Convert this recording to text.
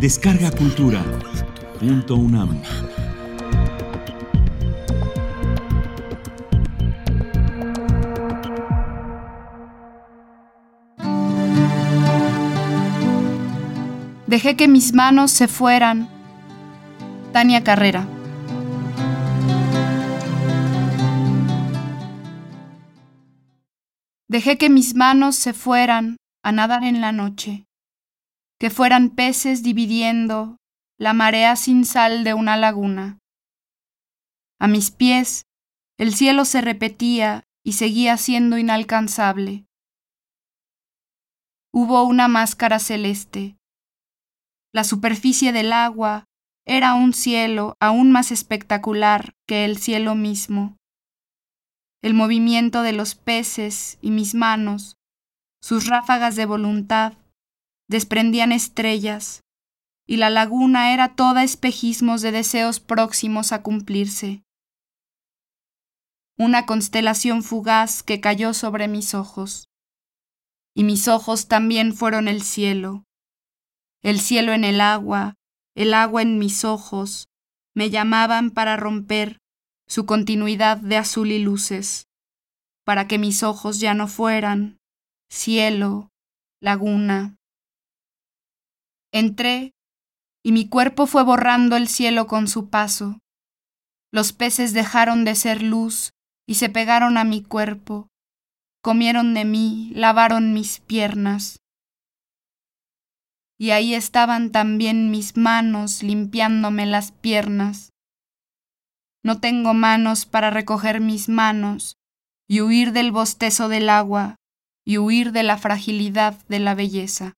Descarga Cultura. Punto UNAM. Dejé que mis manos se fueran. Tania Carrera. Dejé que mis manos se fueran a nadar en la noche, que fueran peces dividiendo la marea sin sal de una laguna. A mis pies el cielo se repetía y seguía siendo inalcanzable. Hubo una máscara celeste. La superficie del agua era un cielo aún más espectacular que el cielo mismo el movimiento de los peces y mis manos, sus ráfagas de voluntad, desprendían estrellas, y la laguna era toda espejismos de deseos próximos a cumplirse. Una constelación fugaz que cayó sobre mis ojos, y mis ojos también fueron el cielo, el cielo en el agua, el agua en mis ojos, me llamaban para romper su continuidad de azul y luces, para que mis ojos ya no fueran cielo, laguna. Entré y mi cuerpo fue borrando el cielo con su paso. Los peces dejaron de ser luz y se pegaron a mi cuerpo, comieron de mí, lavaron mis piernas. Y ahí estaban también mis manos limpiándome las piernas. No tengo manos para recoger mis manos y huir del bostezo del agua y huir de la fragilidad de la belleza.